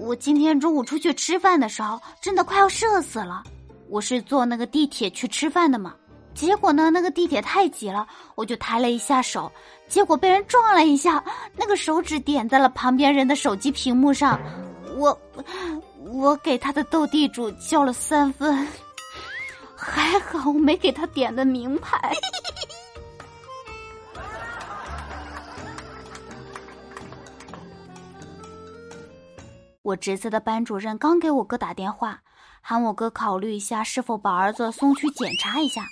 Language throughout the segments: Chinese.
我今天中午出去吃饭的时候，真的快要射死了。我是坐那个地铁去吃饭的嘛，结果呢，那个地铁太挤了，我就抬了一下手，结果被人撞了一下，那个手指点在了旁边人的手机屏幕上，我我给他的斗地主交了三分，还好我没给他点的名牌。我侄子的班主任刚给我哥打电话，喊我哥考虑一下是否把儿子送去检查一下，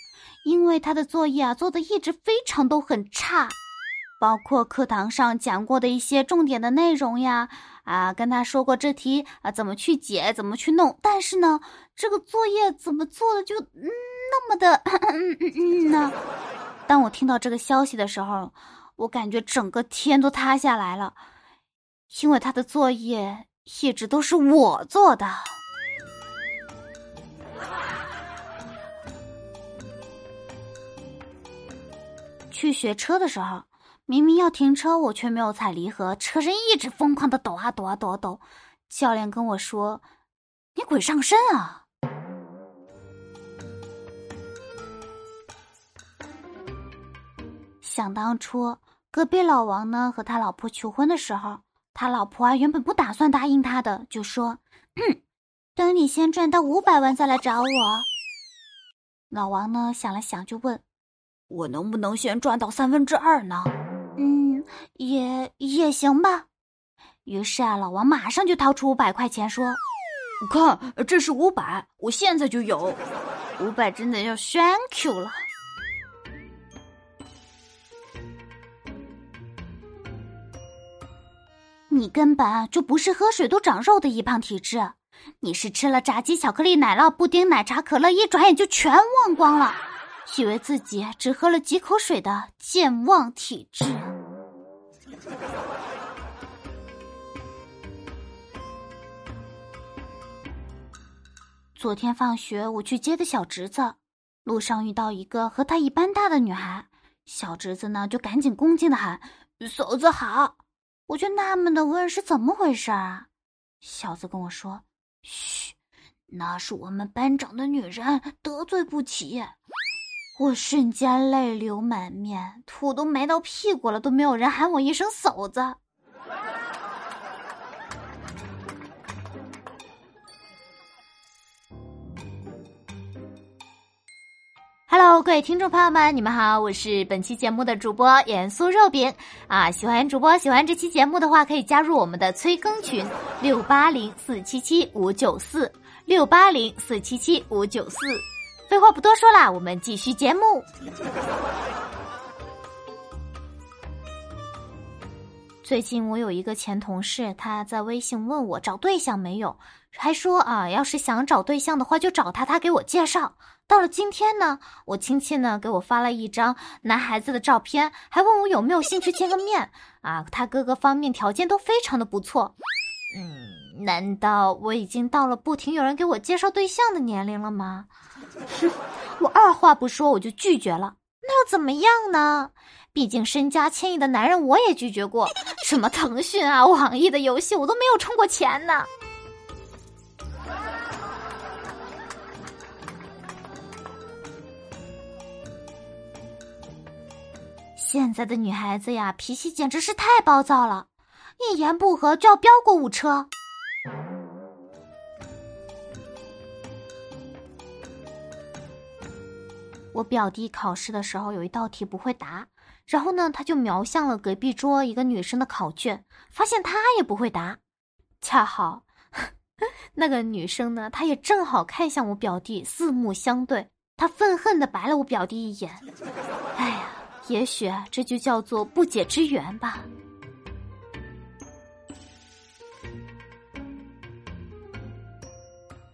因为他的作业啊做的一直非常都很差，包括课堂上讲过的一些重点的内容呀，啊跟他说过这题啊怎么去解怎么去弄，但是呢这个作业怎么做的就那么的嗯嗯呢？当我听到这个消息的时候，我感觉整个天都塌下来了，因为他的作业。一直都是我做的。去学车的时候，明明要停车，我却没有踩离合，车身一直疯狂的抖啊抖啊抖啊抖。教练跟我说：“你鬼上身啊！”想当初，隔壁老王呢和他老婆求婚的时候。他老婆啊，原本不打算答应他的，就说：“嗯等你先赚到五百万再来找我。”老王呢想了想，就问：“我能不能先赚到三分之二呢？”“嗯，也也行吧。”于是啊，老王马上就掏出五百块钱，说：“看，这是五百，我现在就有五百，真的要 thank you 了。”你根本就不是喝水都长肉的易胖体质，你是吃了炸鸡、巧克力、奶酪、布丁、奶茶、可乐，一转眼就全忘光了，以为自己只喝了几口水的健忘体质。昨天放学我去接的小侄子，路上遇到一个和他一般大的女孩，小侄子呢就赶紧恭敬的喊：“嫂子好。”我就纳闷的问是怎么回事啊？小子跟我说：“嘘，那是我们班长的女人，得罪不起。”我瞬间泪流满面，土都埋到屁股了，都没有人喊我一声嫂子。各位听众朋友们，你们好，我是本期节目的主播严肃肉饼啊。喜欢主播喜欢这期节目的话，可以加入我们的催更群六八零四七七五九四六八零四七七五九四。废话不多说啦，我们继续节目。最近我有一个前同事，他在微信问我找对象没有，还说啊，要是想找对象的话就找他，他给我介绍。到了今天呢，我亲戚呢给我发了一张男孩子的照片，还问我有没有兴趣见个面啊。他各个方面条件都非常的不错。嗯，难道我已经到了不停有人给我介绍对象的年龄了吗？我二话不说我就拒绝了。那又怎么样呢？毕竟身家千亿的男人我也拒绝过，什么腾讯啊、网易的游戏我都没有充过钱呢。现在的女孩子呀，脾气简直是太暴躁了，一言不合就要飙过五车。我表弟考试的时候有一道题不会答，然后呢，他就瞄向了隔壁桌一个女生的考卷，发现她也不会答，恰好 那个女生呢，她也正好看向我表弟，四目相对，她愤恨的白了我表弟一眼。哎呀！也许这就叫做不解之缘吧。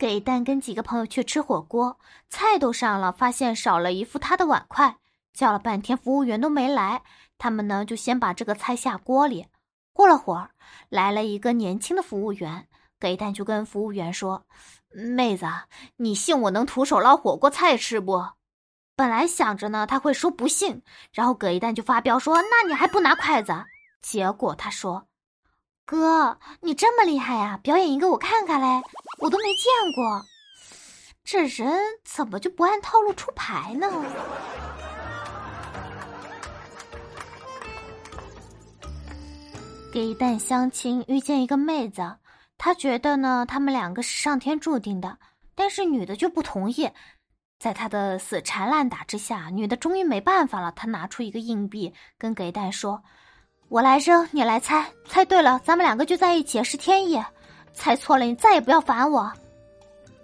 给蛋跟几个朋友去吃火锅，菜都上了，发现少了一副他的碗筷，叫了半天服务员都没来，他们呢就先把这个菜下锅里。过了会儿，来了一个年轻的服务员，给蛋就跟服务员说：“妹子，你信我能徒手捞火锅菜吃不？”本来想着呢，他会说不信，然后葛一蛋就发飙说：“那你还不拿筷子？”结果他说：“哥，你这么厉害呀？表演一个我看看嘞，我都没见过。这人怎么就不按套路出牌呢？给蛋相亲遇见一个妹子，他觉得呢，他们两个是上天注定的，但是女的就不同意。在他的死缠烂打之下，女的终于没办法了。她拿出一个硬币，跟给蛋说：“我来扔，你来猜，猜对了，咱们两个就在一起，是天意；猜错了，你再也不要烦我。”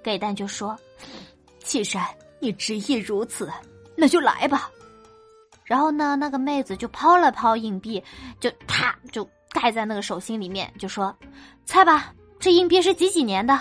给蛋就说：“既然你执意如此，那就来吧。”然后呢，那个妹子就抛了抛硬币，就啪就盖在那个手心里面，就说：“猜吧，这硬币是几几年的？”